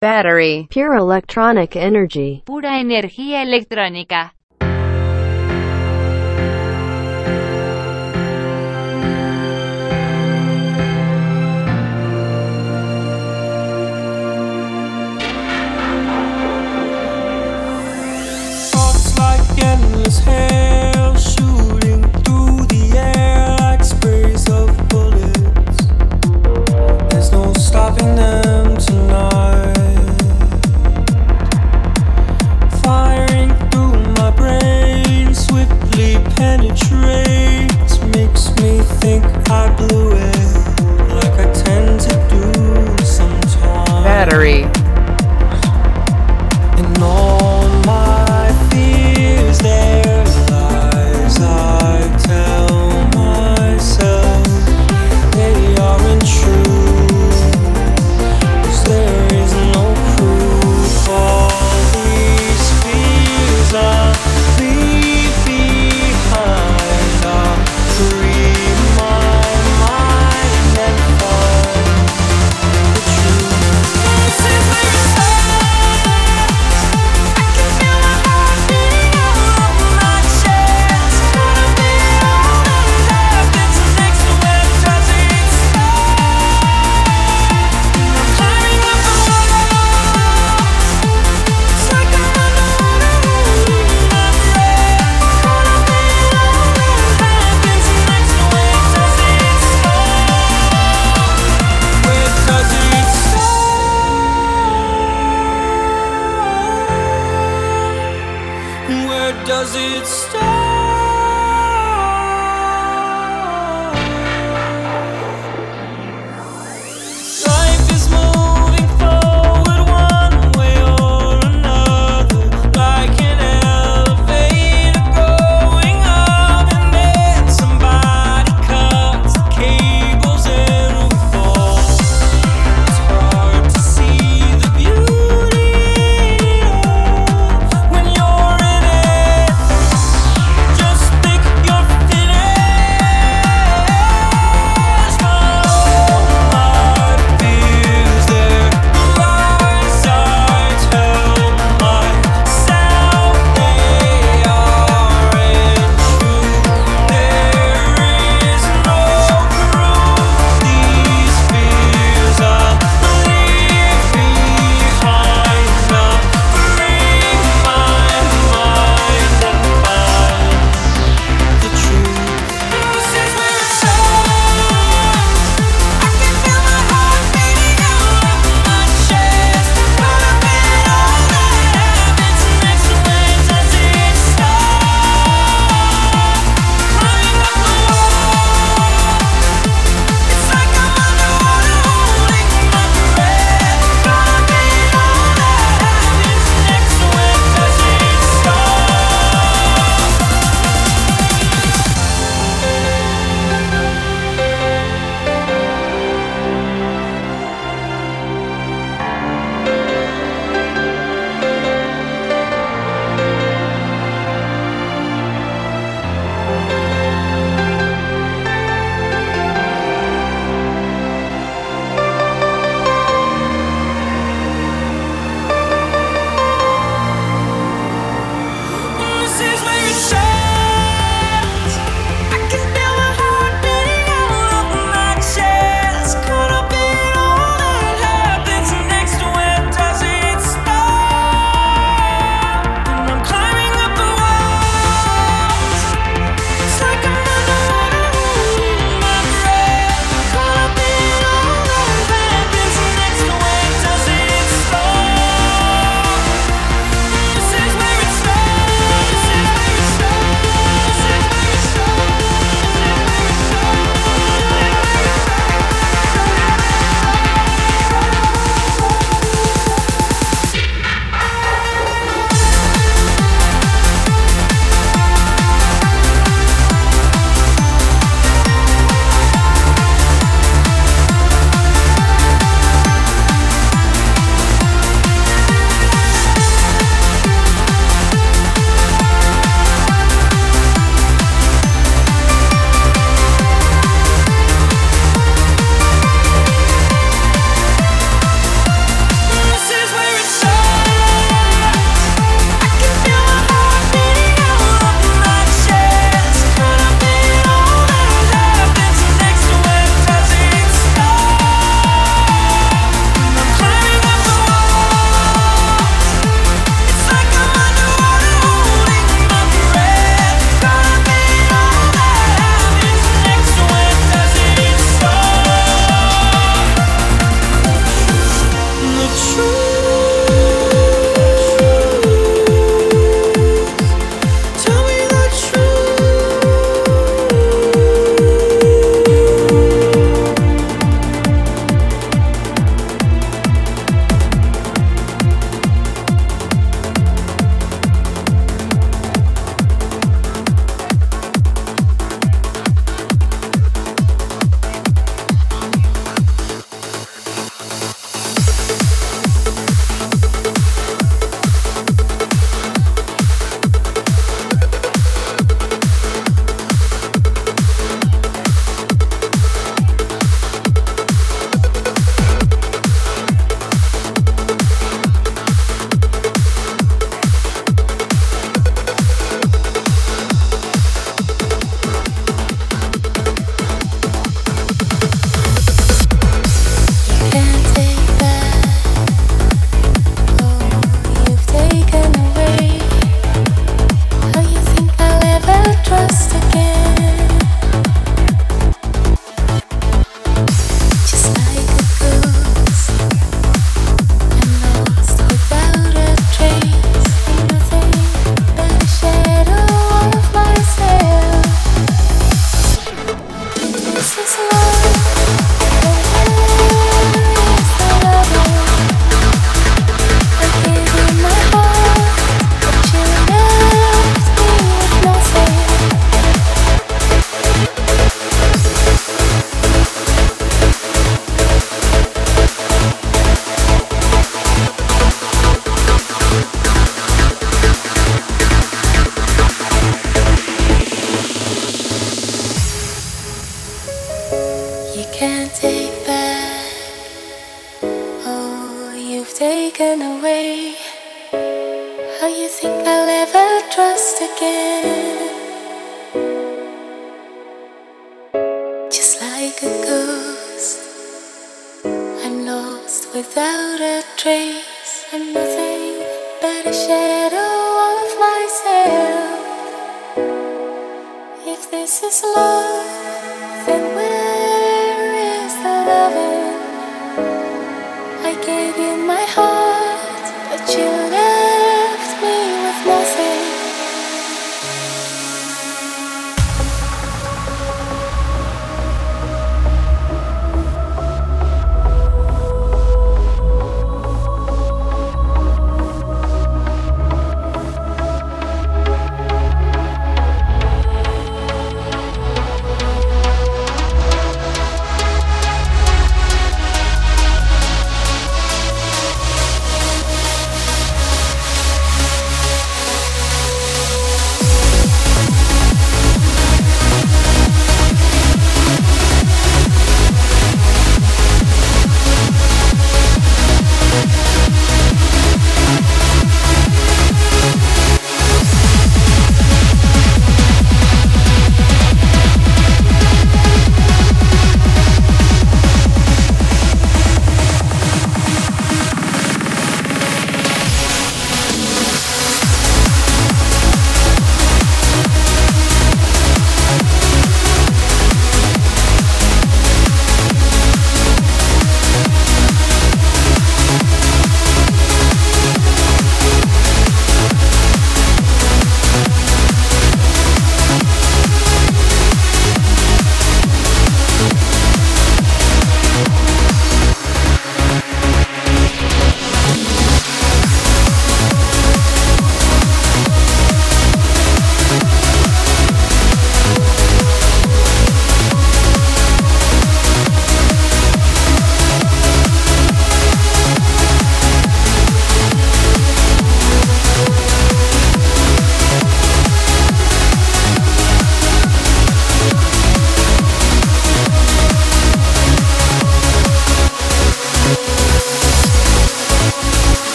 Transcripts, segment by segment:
battery, pure electronic energy, pura energía electrónica. Thoughts like endless shooting through the air like sprays of bullets. There's no stopping them tonight. battery.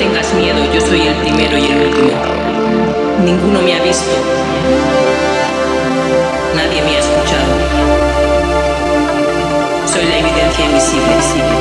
tengas miedo, yo soy el primero y el último. Ninguno me ha visto. Nadie me ha escuchado. Soy la evidencia invisible.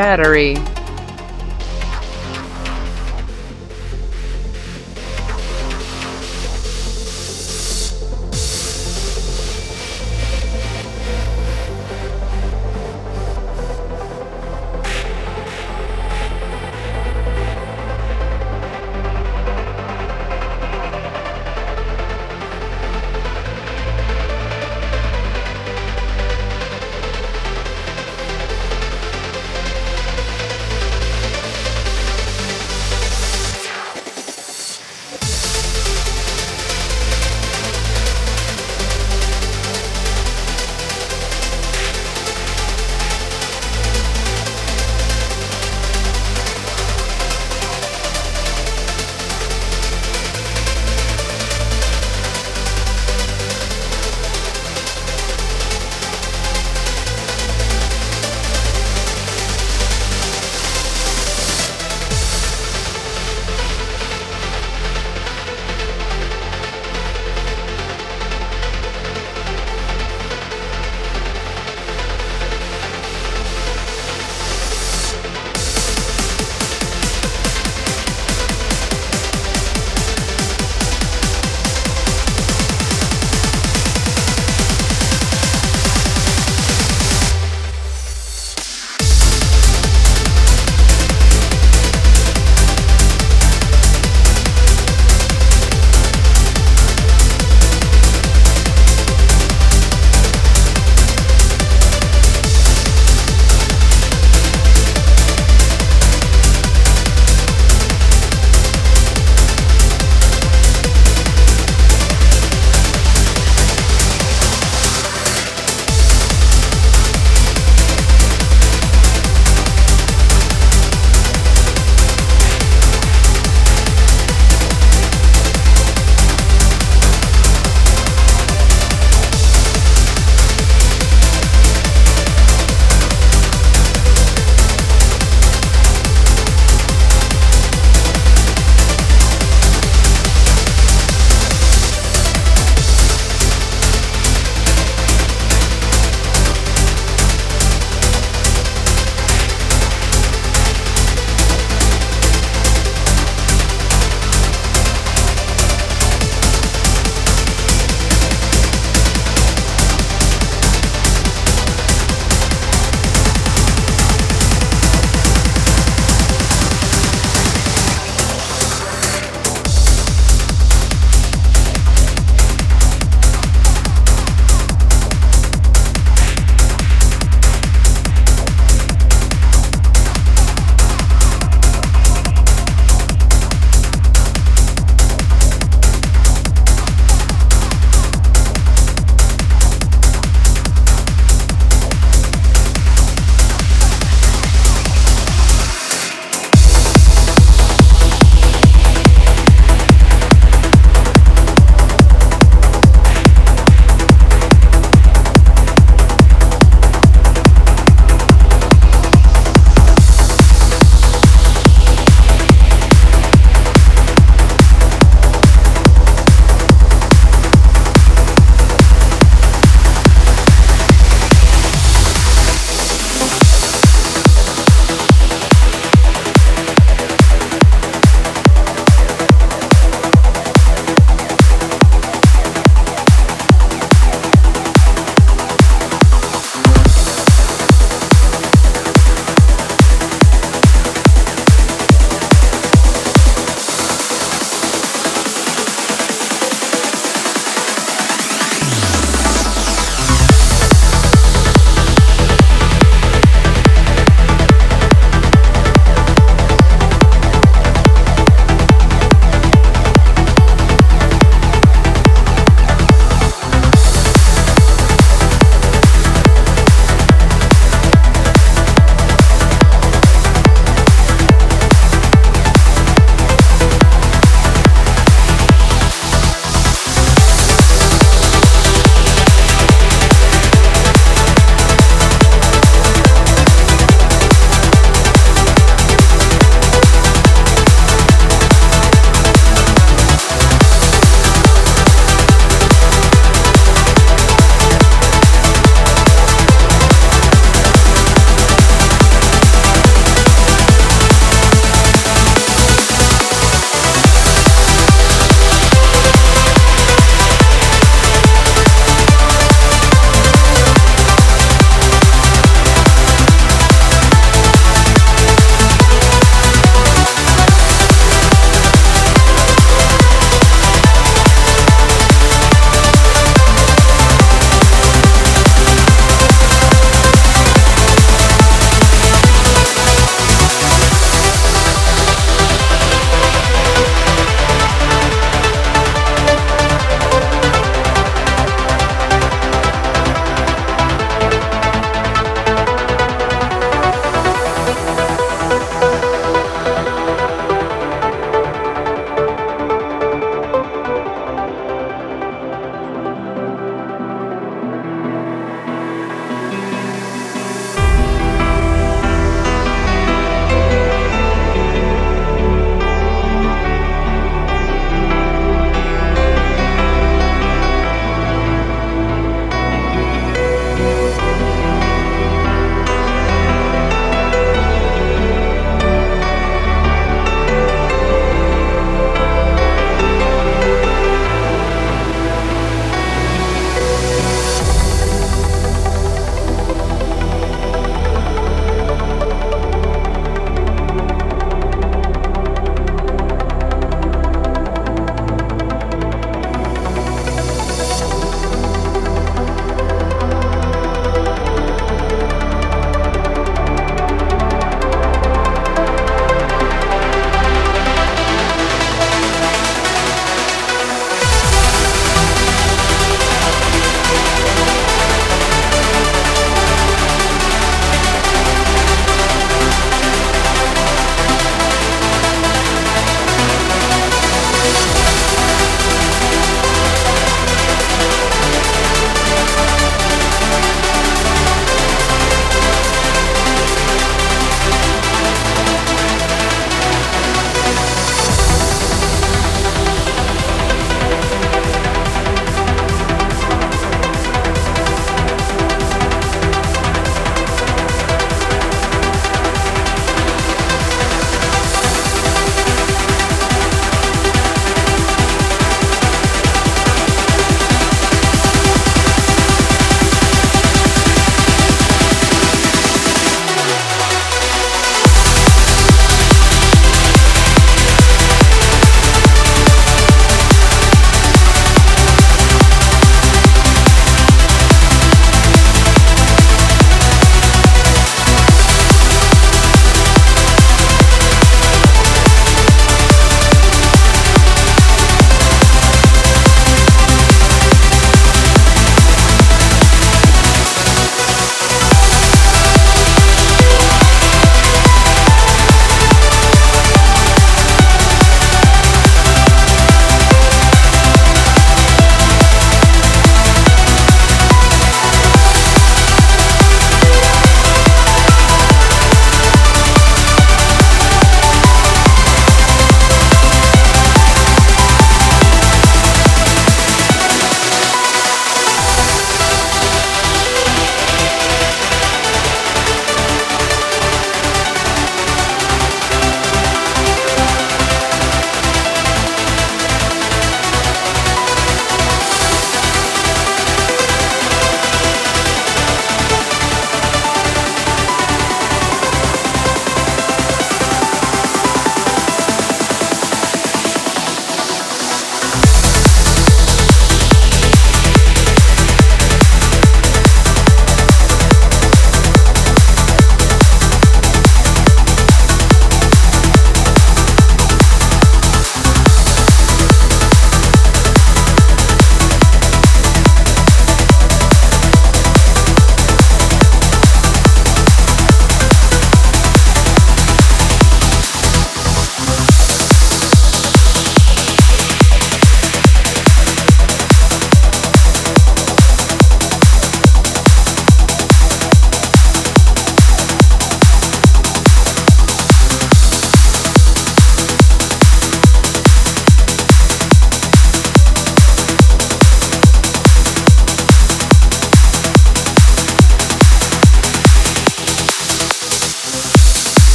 Battery